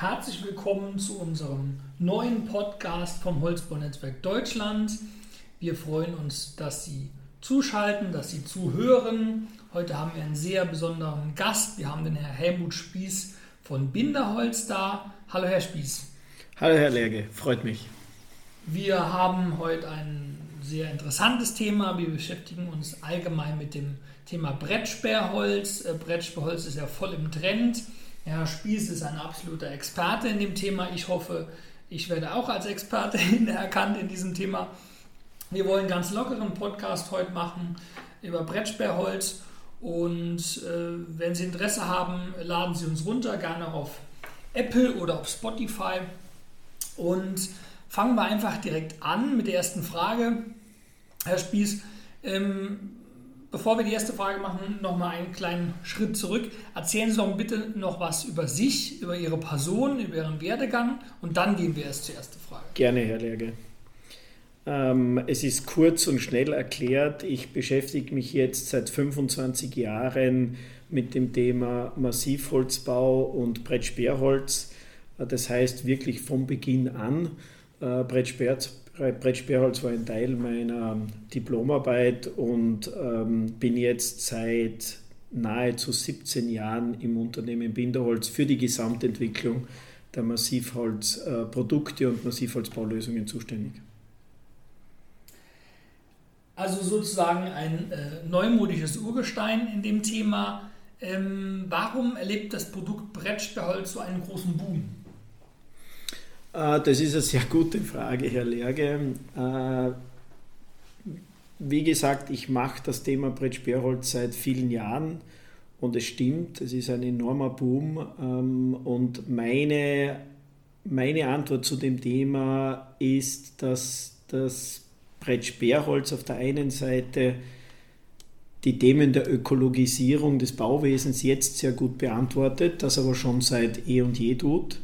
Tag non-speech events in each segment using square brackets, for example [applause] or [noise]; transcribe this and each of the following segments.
Herzlich willkommen zu unserem neuen Podcast vom Holzbaunetzwerk Deutschland. Wir freuen uns, dass Sie zuschalten, dass Sie zuhören. Heute haben wir einen sehr besonderen Gast. Wir haben den Herrn Helmut Spieß von Binderholz da. Hallo Herr Spieß. Hallo Herr Lerge, freut mich. Wir haben heute ein sehr interessantes Thema. Wir beschäftigen uns allgemein mit dem Thema Brettsperrholz. Äh, Brettsperrholz ist ja voll im Trend. Herr Spieß ist ein absoluter Experte in dem Thema. Ich hoffe, ich werde auch als Experte [laughs] erkannt in diesem Thema. Wir wollen einen ganz lockeren Podcast heute machen über Brettsperrholz. Und äh, wenn Sie Interesse haben, laden Sie uns runter, gerne auf Apple oder auf Spotify. Und fangen wir einfach direkt an mit der ersten Frage. Herr Spieß, ähm, bevor wir die erste Frage machen, nochmal einen kleinen Schritt zurück. Erzählen Sie doch bitte noch was über sich, über Ihre Person, über Ihren Werdegang und dann gehen wir erst zur ersten Frage. Gerne, Herr Lerge. Ähm, es ist kurz und schnell erklärt. Ich beschäftige mich jetzt seit 25 Jahren mit dem Thema Massivholzbau und Brettsperrholz. Das heißt wirklich von Beginn an. Äh, Brettsperr Brett Sperrholz war ein Teil meiner Diplomarbeit und ähm, bin jetzt seit nahezu 17 Jahren im Unternehmen Binderholz für die Gesamtentwicklung der Massivholzprodukte äh, und Massivholzbaulösungen zuständig. Also sozusagen ein äh, neumodisches Urgestein in dem Thema. Ähm, warum erlebt das Produkt Brettsperrholz so einen großen Boom? Äh, das ist eine sehr gute Frage, Herr Lerge. Äh, wie gesagt, ich mache das Thema Brettsperrholz seit vielen Jahren und es stimmt, es ist ein enormer Boom. Ähm, und meine, meine Antwort zu dem Thema ist, dass das Brettsperrholz auf der einen Seite die Themen der Ökologisierung des Bauwesens jetzt sehr gut beantwortet, das aber schon seit eh und je tut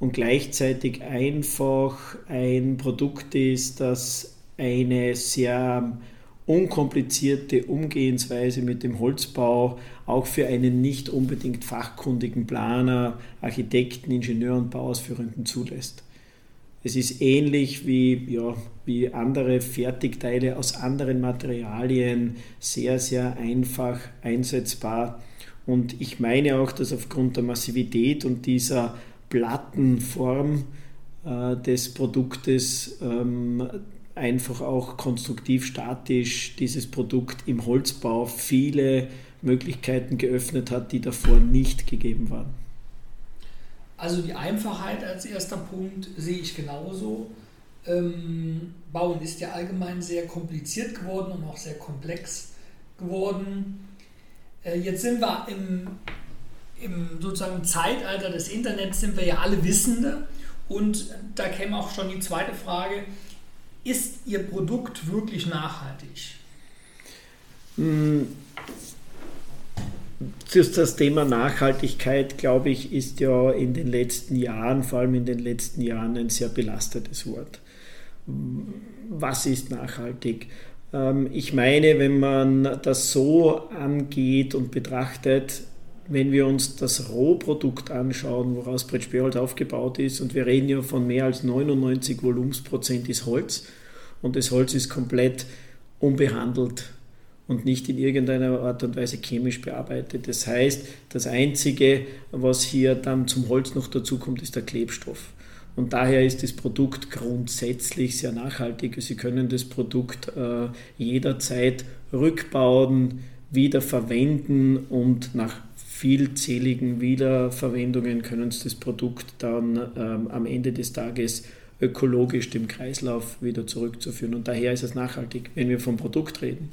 und gleichzeitig einfach ein Produkt ist, das eine sehr unkomplizierte Umgehensweise mit dem Holzbau auch für einen nicht unbedingt fachkundigen Planer, Architekten, Ingenieur und Bauausführenden zulässt. Es ist ähnlich wie, ja, wie andere Fertigteile aus anderen Materialien sehr, sehr einfach einsetzbar. Und ich meine auch, dass aufgrund der Massivität und dieser Plattenform äh, des Produktes ähm, einfach auch konstruktiv statisch dieses Produkt im Holzbau viele Möglichkeiten geöffnet hat, die davor nicht gegeben waren. Also die Einfachheit als erster Punkt sehe ich genauso. Ähm, Bauen ist ja allgemein sehr kompliziert geworden und auch sehr komplex geworden. Äh, jetzt sind wir im im sozusagen Zeitalter des Internets sind wir ja alle Wissende. Und da käme auch schon die zweite Frage, ist Ihr Produkt wirklich nachhaltig? Hm. Das Thema Nachhaltigkeit, glaube ich, ist ja in den letzten Jahren, vor allem in den letzten Jahren, ein sehr belastetes Wort. Was ist nachhaltig? Ähm, ich meine, wenn man das so angeht und betrachtet, wenn wir uns das Rohprodukt anschauen, woraus Brett Sperrholz aufgebaut ist, und wir reden ja von mehr als 99 Volumensprozent ist Holz, und das Holz ist komplett unbehandelt und nicht in irgendeiner Art und Weise chemisch bearbeitet. Das heißt, das Einzige, was hier dann zum Holz noch dazukommt, ist der Klebstoff. Und daher ist das Produkt grundsätzlich sehr nachhaltig. Sie können das Produkt äh, jederzeit rückbauen, wieder verwenden und nach vielzähligen Wiederverwendungen können Sie das Produkt dann ähm, am Ende des Tages ökologisch dem Kreislauf wieder zurückzuführen. Und daher ist es nachhaltig, wenn wir vom Produkt reden.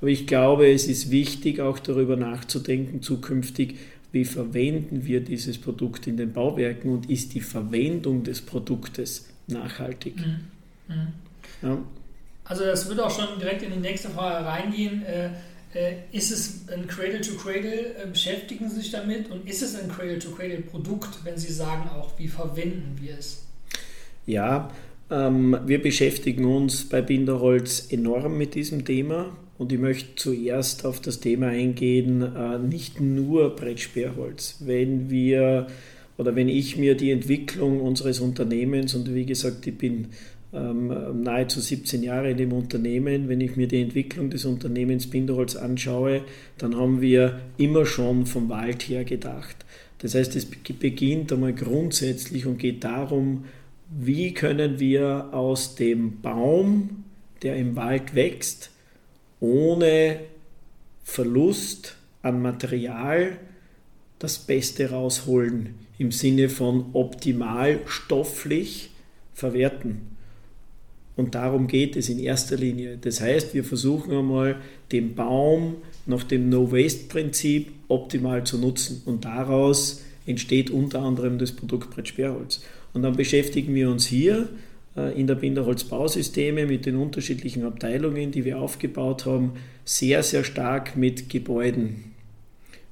Aber ich glaube, es ist wichtig, auch darüber nachzudenken, zukünftig, wie verwenden wir dieses Produkt in den Bauwerken und ist die Verwendung des Produktes nachhaltig. Mhm. Mhm. Ja. Also das wird auch schon direkt in die nächste Frage reingehen. Äh, ist es ein Cradle-to-Cradle, äh, beschäftigen Sie sich damit und ist es ein Cradle-to-Cradle-Produkt, wenn Sie sagen auch, wie verwenden wir es? Ja, ähm, wir beschäftigen uns bei Binderholz enorm mit diesem Thema und ich möchte zuerst auf das Thema eingehen, äh, nicht nur Brettsperrholz. Wenn wir oder wenn ich mir die Entwicklung unseres Unternehmens, und wie gesagt, ich bin nahezu 17 Jahre in dem Unternehmen, wenn ich mir die Entwicklung des Unternehmens Binderholz anschaue, dann haben wir immer schon vom Wald her gedacht. Das heißt, es beginnt einmal grundsätzlich und geht darum, wie können wir aus dem Baum, der im Wald wächst, ohne Verlust an Material das Beste rausholen, im Sinne von optimal stofflich verwerten. Und darum geht es in erster Linie. Das heißt, wir versuchen einmal den Baum nach dem No-Waste-Prinzip optimal zu nutzen. Und daraus entsteht unter anderem das Produkt Brett Sperrholz. Und dann beschäftigen wir uns hier äh, in der Binderholz-Bausysteme mit den unterschiedlichen Abteilungen, die wir aufgebaut haben, sehr, sehr stark mit Gebäuden.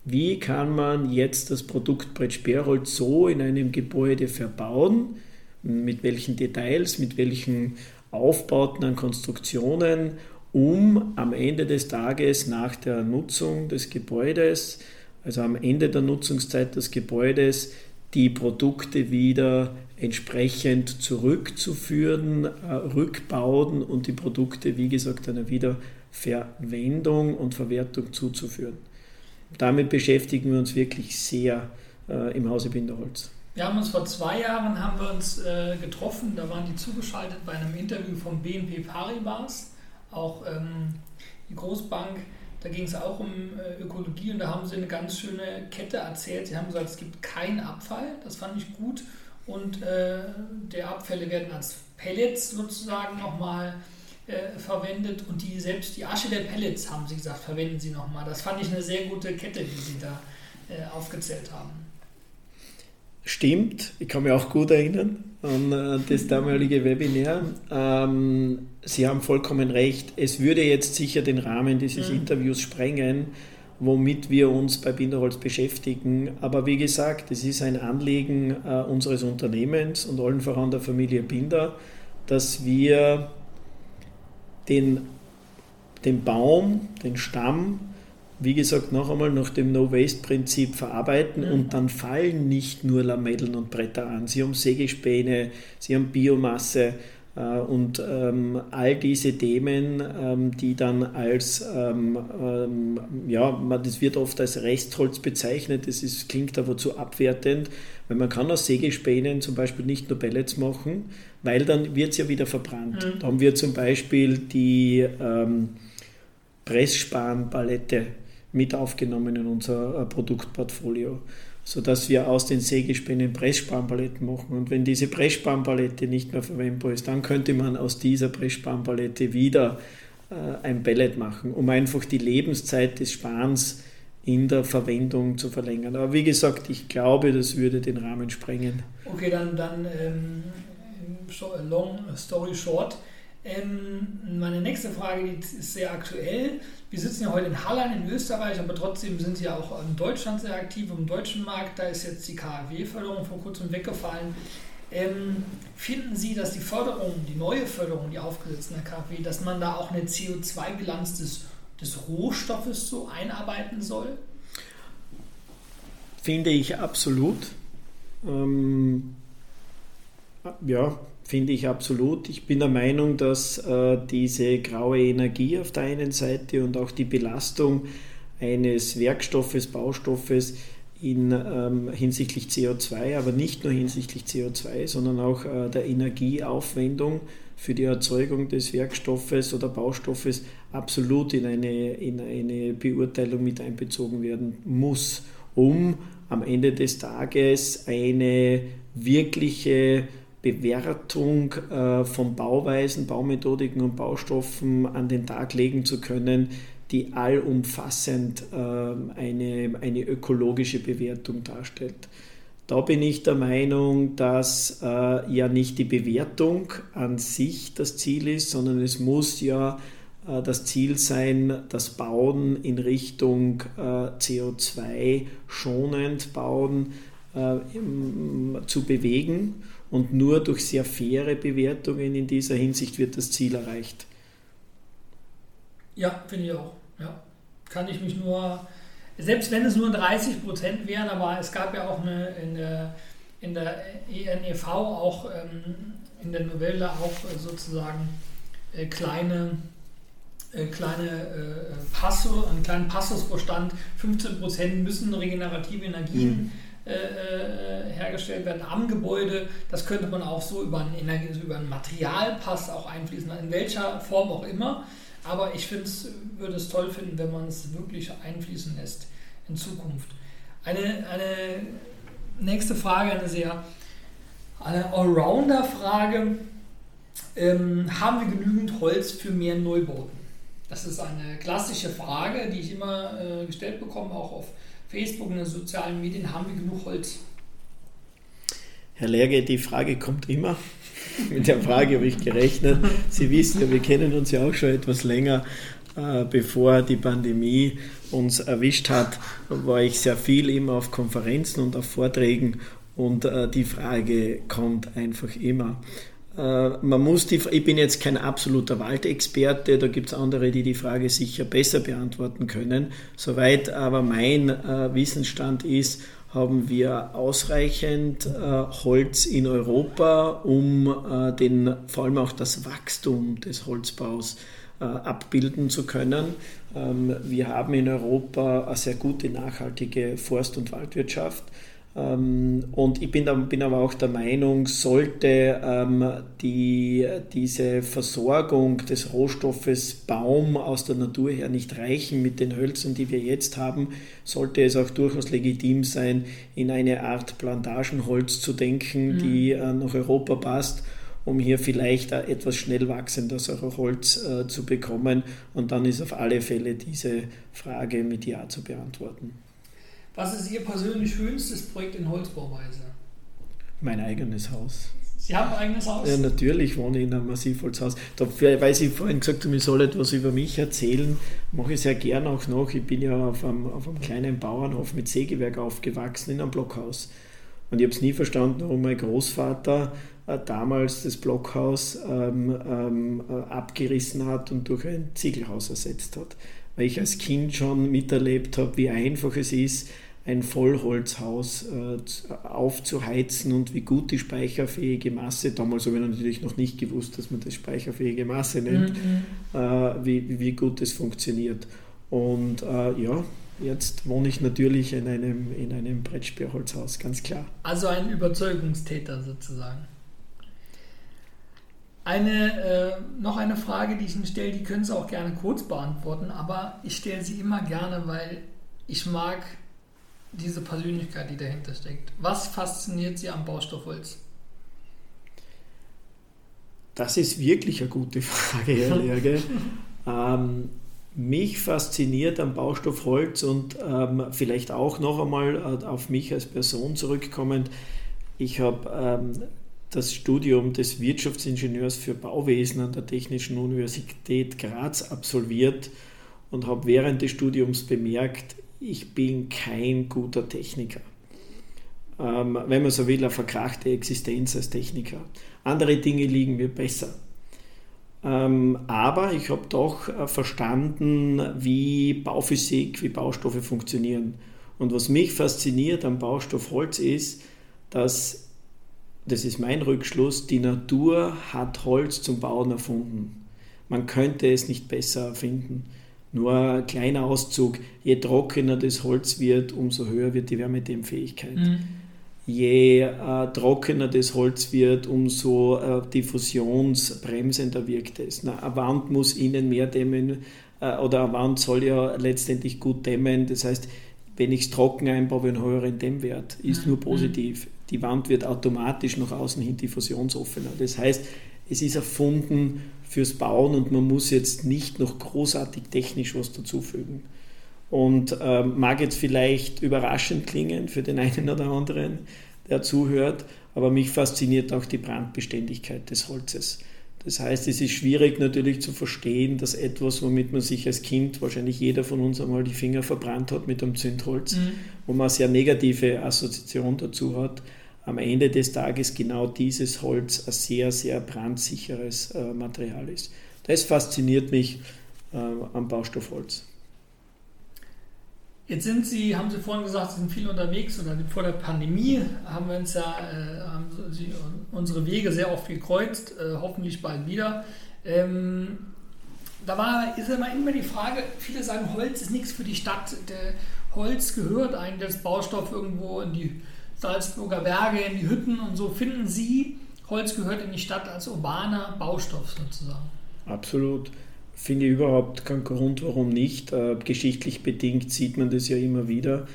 Wie kann man jetzt das Produkt Brett Sperrholz so in einem Gebäude verbauen? Mit welchen Details, mit welchen Aufbauten an Konstruktionen, um am Ende des Tages nach der Nutzung des Gebäudes, also am Ende der Nutzungszeit des Gebäudes, die Produkte wieder entsprechend zurückzuführen, äh, rückbauen und die Produkte, wie gesagt, einer Wiederverwendung und Verwertung zuzuführen. Damit beschäftigen wir uns wirklich sehr äh, im Hause Binderholz. Wir haben uns vor zwei Jahren haben wir uns äh, getroffen, da waren die zugeschaltet bei einem Interview von BNP Paribas, auch ähm, die Großbank. Da ging es auch um äh, Ökologie und da haben sie eine ganz schöne Kette erzählt. Sie haben gesagt, es gibt keinen Abfall, das fand ich gut. Und äh, der Abfälle werden als Pellets sozusagen nochmal äh, verwendet und die selbst die Asche der Pellets, haben sie gesagt, verwenden sie nochmal. Das fand ich eine sehr gute Kette, die sie da äh, aufgezählt haben. Stimmt, ich kann mich auch gut erinnern an äh, das damalige Webinar. Ähm, sie haben vollkommen recht. Es würde jetzt sicher den Rahmen dieses mhm. Interviews sprengen, womit wir uns bei Binderholz beschäftigen. Aber wie gesagt, es ist ein Anliegen äh, unseres Unternehmens und allen voran der Familie Binder, dass wir den, den Baum, den Stamm, wie gesagt, noch einmal nach dem No-Waste-Prinzip verarbeiten mhm. und dann fallen nicht nur Lamellen und Bretter an. Sie haben Sägespäne, sie haben Biomasse äh, und ähm, all diese Themen, ähm, die dann als, ähm, ähm ja, man, das wird oft als Restholz bezeichnet, das ist, klingt aber zu abwertend, weil man kann aus Sägespänen zum Beispiel nicht nur Pellets machen, weil dann wird es ja wieder verbrannt. Mhm. Da haben wir zum Beispiel die ähm, Pressspanpalette mit aufgenommen in unser äh, Produktportfolio, sodass wir aus den Sägespänen Pressspanpaletten machen. Und wenn diese Pressspanpalette nicht mehr verwendbar ist, dann könnte man aus dieser Pressspanpalette wieder äh, ein Pellet machen, um einfach die Lebenszeit des Spans in der Verwendung zu verlängern. Aber wie gesagt, ich glaube, das würde den Rahmen sprengen. Okay, dann, dann ähm, long story short. Ähm, meine nächste Frage ist sehr aktuell. Wir sitzen ja heute in Halland in Österreich, aber trotzdem sind Sie ja auch in Deutschland sehr aktiv, im deutschen Markt. Da ist jetzt die KfW-Förderung vor kurzem weggefallen. Ähm, finden Sie, dass die Förderung, die neue Förderung, die aufgesetzt in der KfW, dass man da auch eine CO2-Bilanz des, des Rohstoffes so einarbeiten soll? Finde ich absolut. Ähm, ja, finde ich absolut. Ich bin der Meinung, dass äh, diese graue Energie auf der einen Seite und auch die Belastung eines Werkstoffes, Baustoffes in, ähm, hinsichtlich CO2, aber nicht nur hinsichtlich CO2, sondern auch äh, der Energieaufwendung für die Erzeugung des Werkstoffes oder Baustoffes absolut in eine, in eine Beurteilung mit einbezogen werden muss, um am Ende des Tages eine wirkliche Bewertung äh, von Bauweisen, Baumethodiken und Baustoffen an den Tag legen zu können, die allumfassend äh, eine, eine ökologische Bewertung darstellt. Da bin ich der Meinung, dass äh, ja nicht die Bewertung an sich das Ziel ist, sondern es muss ja äh, das Ziel sein, das Bauen in Richtung äh, CO2 schonend bauen äh, zu bewegen und nur durch sehr faire Bewertungen in dieser Hinsicht wird das Ziel erreicht. Ja, finde ich auch. Ja. Kann ich mich nur, selbst wenn es nur 30 Prozent wären, aber es gab ja auch eine, eine in der ENEV auch ähm, in der Novelle auch sozusagen äh, kleine äh, kleine äh, Passus, einen kleinen Passus, wo stand, 15% müssen regenerative Energien mhm. Äh, äh, hergestellt werden am Gebäude. Das könnte man auch so über einen, Energie, über einen Materialpass auch einfließen, in welcher Form auch immer. Aber ich würde es toll finden, wenn man es wirklich einfließen lässt in Zukunft. Eine, eine nächste Frage, eine sehr eine Allrounder-Frage. Ähm, haben wir genügend Holz für mehr Neubauten? Das ist eine klassische Frage, die ich immer äh, gestellt bekomme, auch auf Facebook und den sozialen Medien. Haben wir genug Holz? Herr Lerge, die Frage kommt immer. [laughs] Mit der Frage habe ich gerechnet. Sie wissen ja, wir kennen uns ja auch schon etwas länger. Äh, bevor die Pandemie uns erwischt hat, war ich sehr viel immer auf Konferenzen und auf Vorträgen und äh, die Frage kommt einfach immer. Äh, man muss die, ich bin jetzt kein absoluter Waldexperte, da gibt es andere, die die Frage sicher besser beantworten können. Soweit aber mein äh, Wissensstand ist, haben wir ausreichend äh, Holz in Europa, um äh, den, vor allem auch das Wachstum des Holzbaus äh, abbilden zu können. Ähm, wir haben in Europa eine sehr gute nachhaltige Forst- und Waldwirtschaft. Ähm, und ich bin, bin, aber auch der Meinung, sollte ähm, die, diese Versorgung des Rohstoffes Baum aus der Natur her nicht reichen mit den Hölzern, die wir jetzt haben, sollte es auch durchaus legitim sein, in eine Art Plantagenholz zu denken, mhm. die äh, nach Europa passt um hier vielleicht etwas schnell wachsendes Holz äh, zu bekommen. Und dann ist auf alle Fälle diese Frage mit Ja zu beantworten. Was ist Ihr persönlich schönstes Projekt in Holzbauweise? Mein eigenes Haus. Sie haben ein eigenes Haus? Ja, natürlich wohne ich in einem Massivholzhaus. Da, weil Sie vorhin gesagt haben, ich soll etwas über mich erzählen, mache ich sehr gern auch noch. Ich bin ja auf einem, auf einem kleinen Bauernhof mit Sägewerk aufgewachsen, in einem Blockhaus. Und ich habe es nie verstanden, warum mein Großvater äh, damals das Blockhaus ähm, ähm, äh, abgerissen hat und durch ein Ziegelhaus ersetzt hat. Weil ich als Kind schon miterlebt habe, wie einfach es ist, ein Vollholzhaus äh, aufzuheizen und wie gut die speicherfähige Masse, damals habe ich natürlich noch nicht gewusst, dass man das speicherfähige Masse nennt, mhm. äh, wie, wie gut das funktioniert. Und äh, ja, jetzt wohne ich natürlich in einem, in einem Brettspierholzhaus, ganz klar. Also ein Überzeugungstäter sozusagen. Eine, äh, noch eine Frage, die ich Ihnen stelle, die können Sie auch gerne kurz beantworten, aber ich stelle sie immer gerne, weil ich mag diese Persönlichkeit, die dahinter steckt. Was fasziniert Sie am Baustoffholz? Das ist wirklich eine gute [laughs] Frage, Herr [laughs] Lerge. ähm, mich fasziniert am Baustoff Holz und ähm, vielleicht auch noch einmal äh, auf mich als Person zurückkommend. Ich habe ähm, das Studium des Wirtschaftsingenieurs für Bauwesen an der Technischen Universität Graz absolviert und habe während des Studiums bemerkt, ich bin kein guter Techniker. Ähm, wenn man so will, eine verkrachte Existenz als Techniker. Andere Dinge liegen mir besser. Ähm, aber ich habe doch äh, verstanden, wie Bauphysik, wie Baustoffe funktionieren. Und was mich fasziniert am Baustoff Holz ist, dass, das ist mein Rückschluss, die Natur hat Holz zum Bauen erfunden. Man könnte es nicht besser erfinden. Nur ein kleiner Auszug, je trockener das Holz wird, umso höher wird die Wärmedämmfähigkeit. Mhm. Je äh, trockener das Holz wird, umso äh, diffusionsbremsender wirkt es. Na, eine Wand muss innen mehr dämmen äh, oder eine Wand soll ja letztendlich gut dämmen. Das heißt, wenn ich es trocken einbaue, einen höheren Dämmwert, ist mhm. nur positiv. Die Wand wird automatisch nach außen hin diffusionsoffener. Das heißt, es ist erfunden fürs Bauen und man muss jetzt nicht noch großartig technisch was dazufügen. Und äh, mag jetzt vielleicht überraschend klingen für den einen oder anderen, der zuhört, aber mich fasziniert auch die Brandbeständigkeit des Holzes. Das heißt, es ist schwierig natürlich zu verstehen, dass etwas, womit man sich als Kind, wahrscheinlich jeder von uns einmal die Finger verbrannt hat mit einem Zündholz, mhm. wo man eine sehr negative Assoziation dazu hat, am Ende des Tages genau dieses Holz ein sehr, sehr brandsicheres äh, Material ist. Das fasziniert mich äh, am Baustoffholz. Jetzt sind Sie, haben Sie vorhin gesagt, Sie sind viel unterwegs oder vor der Pandemie haben wir uns ja äh, haben Sie unsere Wege sehr oft gekreuzt, äh, hoffentlich bald wieder. Ähm, da war, ist immer, immer die Frage, viele sagen, Holz ist nichts für die Stadt. Der Holz gehört eigentlich als Baustoff irgendwo in die Salzburger Berge, in die Hütten und so. Finden Sie, Holz gehört in die Stadt als urbaner Baustoff sozusagen? Absolut finde ich überhaupt keinen Grund, warum nicht. Äh, geschichtlich bedingt sieht man das ja immer wieder,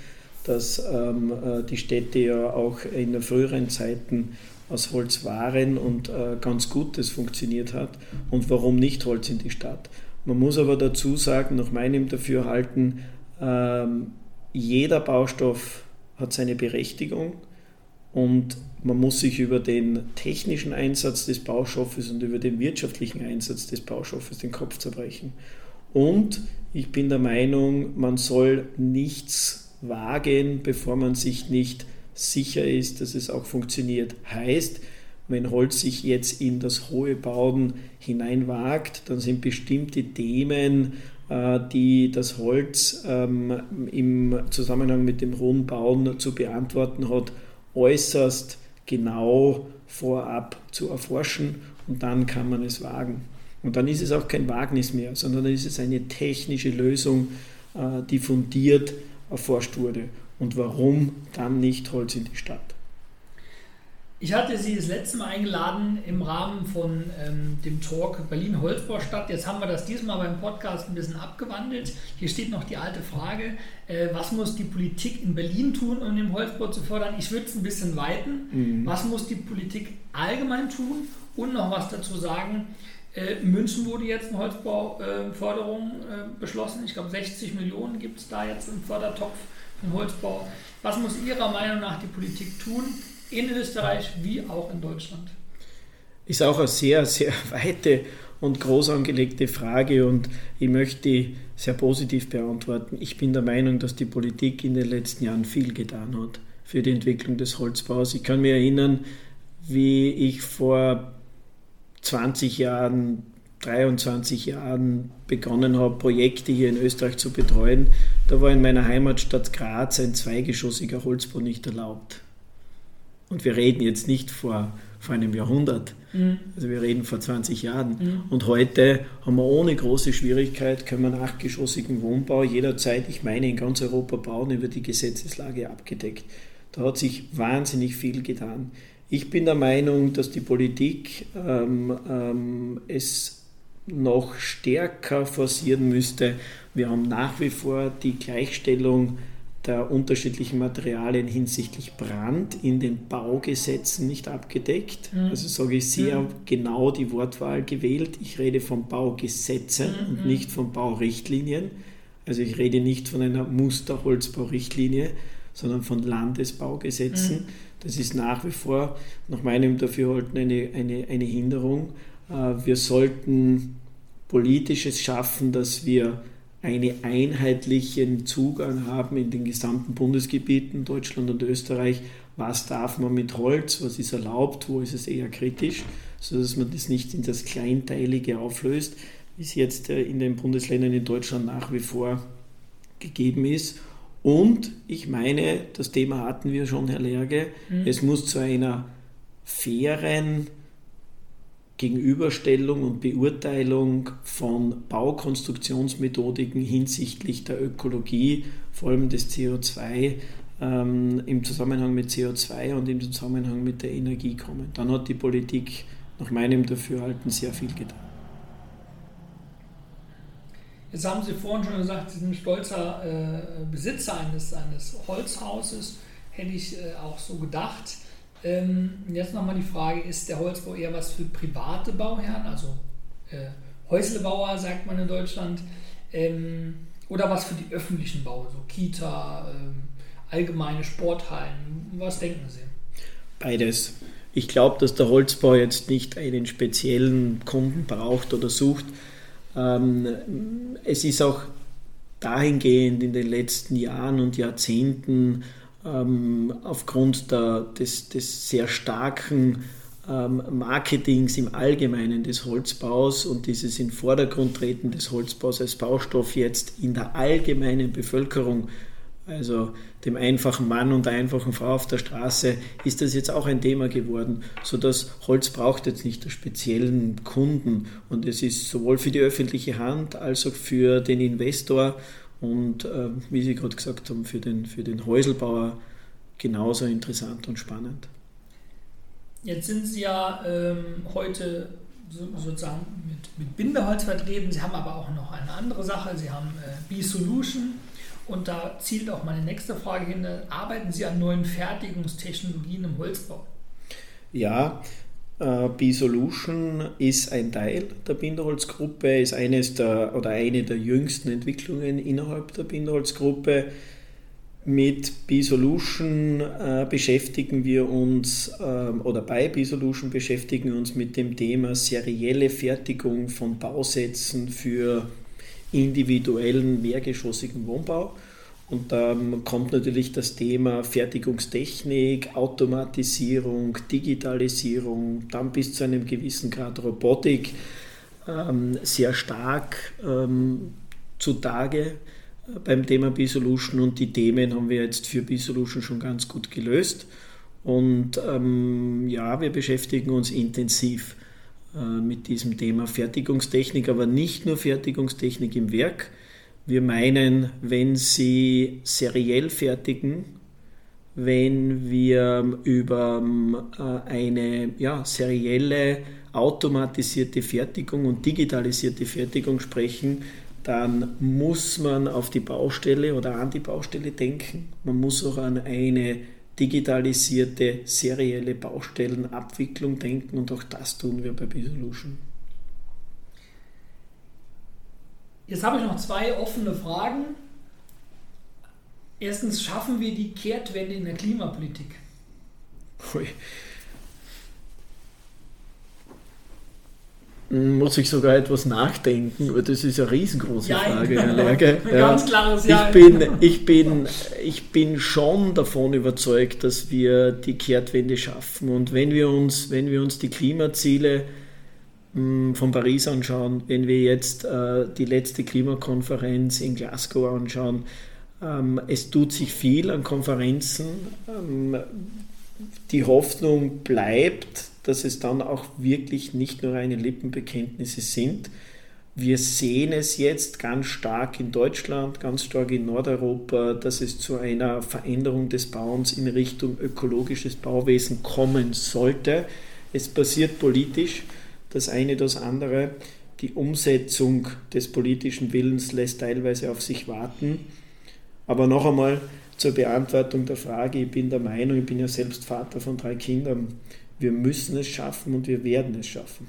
dass ähm, äh, die Städte ja auch in früheren Zeiten aus Holz waren und äh, ganz gut das funktioniert hat. Und warum nicht Holz in die Stadt? Man muss aber dazu sagen, nach meinem Dafürhalten, ähm, jeder Baustoff hat seine Berechtigung und man muss sich über den technischen Einsatz des Baustoffes und über den wirtschaftlichen Einsatz des Baustoffes den Kopf zerbrechen. Und ich bin der Meinung, man soll nichts wagen, bevor man sich nicht sicher ist, dass es auch funktioniert. Heißt, wenn Holz sich jetzt in das hohe Bauen hineinwagt, dann sind bestimmte Themen, die das Holz ähm, im Zusammenhang mit dem hohen Bauen zu beantworten hat, äußerst genau vorab zu erforschen und dann kann man es wagen. Und dann ist es auch kein Wagnis mehr, sondern dann ist es eine technische Lösung, äh, die fundiert erforscht wurde. Und warum dann nicht Holz in die Stadt? Ich hatte Sie das letzte Mal eingeladen im Rahmen von ähm, dem Talk Berlin Holzbaustadt. Jetzt haben wir das diesmal beim Podcast ein bisschen abgewandelt. Hier steht noch die alte Frage, äh, was muss die Politik in Berlin tun, um den Holzbau zu fördern? Ich würde es ein bisschen weiten. Mhm. Was muss die Politik allgemein tun? Und noch was dazu sagen. Äh, in München wurde jetzt eine Holzbauförderung äh, beschlossen. Ich glaube 60 Millionen gibt es da jetzt im Fördertopf für den Holzbau. Was muss Ihrer Meinung nach die Politik tun? In Österreich wie auch in Deutschland? Ist auch eine sehr, sehr [laughs] weite und groß angelegte Frage und ich möchte die sehr positiv beantworten. Ich bin der Meinung, dass die Politik in den letzten Jahren viel getan hat für die Entwicklung des Holzbaus. Ich kann mich erinnern, wie ich vor 20 Jahren, 23 Jahren begonnen habe, Projekte hier in Österreich zu betreuen. Da war in meiner Heimatstadt Graz ein zweigeschossiger Holzbau nicht erlaubt. Und wir reden jetzt nicht vor, vor einem Jahrhundert, mhm. also wir reden vor 20 Jahren. Mhm. Und heute haben wir ohne große Schwierigkeit, können wir achtgeschossigen Wohnbau jederzeit, ich meine in ganz Europa bauen, über die Gesetzeslage abgedeckt. Da hat sich wahnsinnig viel getan. Ich bin der Meinung, dass die Politik ähm, ähm, es noch stärker forcieren müsste. Wir haben nach wie vor die Gleichstellung der unterschiedlichen Materialien hinsichtlich Brand in den Baugesetzen nicht abgedeckt. Mhm. Also sage ich sehr mhm. genau die Wortwahl gewählt. Ich rede von Baugesetzen mhm. und nicht von Baurichtlinien. Also ich rede nicht von einer Musterholzbaurichtlinie, sondern von Landesbaugesetzen. Mhm. Das ist nach wie vor nach meinem Dafürhalten eine, eine, eine Hinderung. Äh, wir sollten politisches schaffen, dass wir einen einheitlichen Zugang haben in den gesamten Bundesgebieten Deutschland und Österreich. Was darf man mit Holz, was ist erlaubt, wo ist es eher kritisch, sodass man das nicht in das Kleinteilige auflöst, wie es jetzt äh, in den Bundesländern in Deutschland nach wie vor gegeben ist. Und ich meine, das Thema hatten wir schon, Herr Lerge, mhm. es muss zu einer fairen, Gegenüberstellung und Beurteilung von Baukonstruktionsmethodiken hinsichtlich der Ökologie, vor allem des CO2, ähm, im Zusammenhang mit CO2 und im Zusammenhang mit der Energie kommen. Dann hat die Politik nach meinem Dafürhalten sehr viel getan. Jetzt haben Sie vorhin schon gesagt, Sie sind stolzer äh, Besitzer eines, eines Holzhauses. Hätte ich äh, auch so gedacht. Ähm, jetzt nochmal die Frage, ist der Holzbau eher was für private Bauherren, also äh, Häuslebauer sagt man in Deutschland, ähm, oder was für die öffentlichen Bau, so Kita, ähm, allgemeine Sporthallen? Was denken Sie? Beides. Ich glaube, dass der Holzbau jetzt nicht einen speziellen Kunden braucht oder sucht. Ähm, es ist auch dahingehend in den letzten Jahren und Jahrzehnten ähm, aufgrund der, des, des, sehr starken ähm, Marketings im Allgemeinen des Holzbaus und dieses in Vordergrund treten des Holzbaus als Baustoff jetzt in der allgemeinen Bevölkerung Also dem einfachen Mann und der einfachen Frau auf der Straße ist das jetzt auch ein Thema geworden, sodass Holz braucht jetzt nicht einen speziellen Kunden. Und es ist sowohl für die öffentliche Hand als auch für den Investor und äh, wie Sie gerade gesagt haben, für den, für den Häuselbauer genauso interessant und spannend. Jetzt sind Sie ja ähm, heute so, sozusagen mit, mit Bindeholz vertreten. Sie haben aber auch noch eine andere Sache. Sie haben äh, B-Solution und da zielt auch meine nächste Frage hin. Arbeiten Sie an neuen Fertigungstechnologien im Holzbau? Ja, B-Solution ist ein Teil der Binderholzgruppe, ist eines der oder eine der jüngsten Entwicklungen innerhalb der Binderholzgruppe. Mit B-Solution äh, beschäftigen wir uns, äh, oder bei B-Solution beschäftigen wir uns mit dem Thema serielle Fertigung von Bausätzen für individuellen mehrgeschossigen Wohnbau. Und da kommt natürlich das Thema Fertigungstechnik, Automatisierung, Digitalisierung, dann bis zu einem gewissen Grad Robotik ähm, sehr stark ähm, zutage beim Thema B-Solution und die Themen haben wir jetzt für B-Solution schon ganz gut gelöst. Und ähm, ja, wir beschäftigen uns intensiv äh, mit diesem Thema Fertigungstechnik, aber nicht nur Fertigungstechnik im Werk. Wir meinen, wenn Sie seriell fertigen, wenn wir über äh, eine ja, serielle automatisierte Fertigung und digitalisierte Fertigung sprechen, dann muss man auf die Baustelle oder an die Baustelle denken. Man muss auch an eine digitalisierte, serielle Baustellenabwicklung denken und auch das tun wir bei B-Solution. Jetzt habe ich noch zwei offene Fragen. Erstens, schaffen wir die Kehrtwende in der Klimapolitik? Ui. muss ich sogar etwas nachdenken, weil das ist eine riesengroße ja, Frage, Herr [laughs] Lerge. Ganz klares Ja. Ich bin, ich, bin, ich bin schon davon überzeugt, dass wir die Kehrtwende schaffen. Und wenn wir uns, wenn wir uns die Klimaziele hm, von Paris anschauen, wenn wir jetzt äh, die letzte Klimakonferenz in Glasgow anschauen, ähm, es tut sich viel an Konferenzen. Ähm, die Hoffnung bleibt, dass es dann auch wirklich nicht nur reine Lippenbekenntnisse sind. Wir sehen es jetzt ganz stark in Deutschland, ganz stark in Nordeuropa, dass es zu einer Veränderung des Bauens in Richtung ökologisches Bauwesen kommen sollte. Es passiert politisch, das eine das andere. Die Umsetzung des politischen Willens lässt teilweise auf sich warten. Aber noch einmal zur Beantwortung der Frage, ich bin der Meinung, ich bin ja selbst Vater von drei Kindern, wir müssen es schaffen und wir werden es schaffen.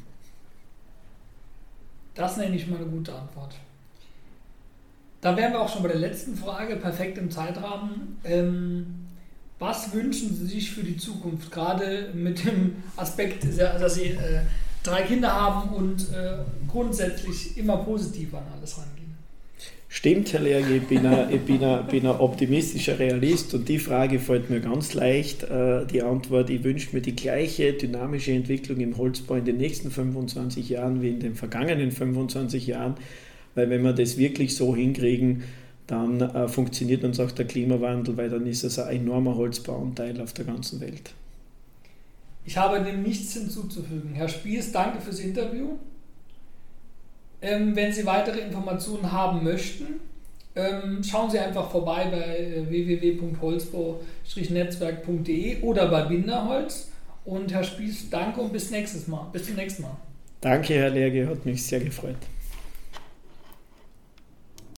Das nenne ich mal eine gute Antwort. Da wären wir auch schon bei der letzten Frage, perfekt im Zeitrahmen. Ähm, was wünschen Sie sich für die Zukunft, gerade mit dem Aspekt, dass Sie äh, drei Kinder haben und äh, grundsätzlich immer positiv an alles rangehen? Stimmt, Herr Lerge, ich bin ein, ich bin ein, ein optimistischer Realist und die Frage fällt mir ganz leicht. Äh, die Antwort, ich wünsche mir die gleiche dynamische Entwicklung im Holzbau in den nächsten 25 Jahren wie in den vergangenen 25 Jahren, weil wenn wir das wirklich so hinkriegen, dann äh, funktioniert uns auch der Klimawandel, weil dann ist es ein enormer Holzbauanteil auf der ganzen Welt. Ich habe dem nichts hinzuzufügen. Herr Spies, danke fürs Interview. Ähm, wenn Sie weitere Informationen haben möchten, ähm, schauen Sie einfach vorbei bei äh, www.holzbau-netzwerk.de oder bei Binderholz. Und Herr Spieß, danke und bis nächstes Mal. Bis zum nächsten Mal. Danke, Herr Lerge, hat mich sehr gefreut.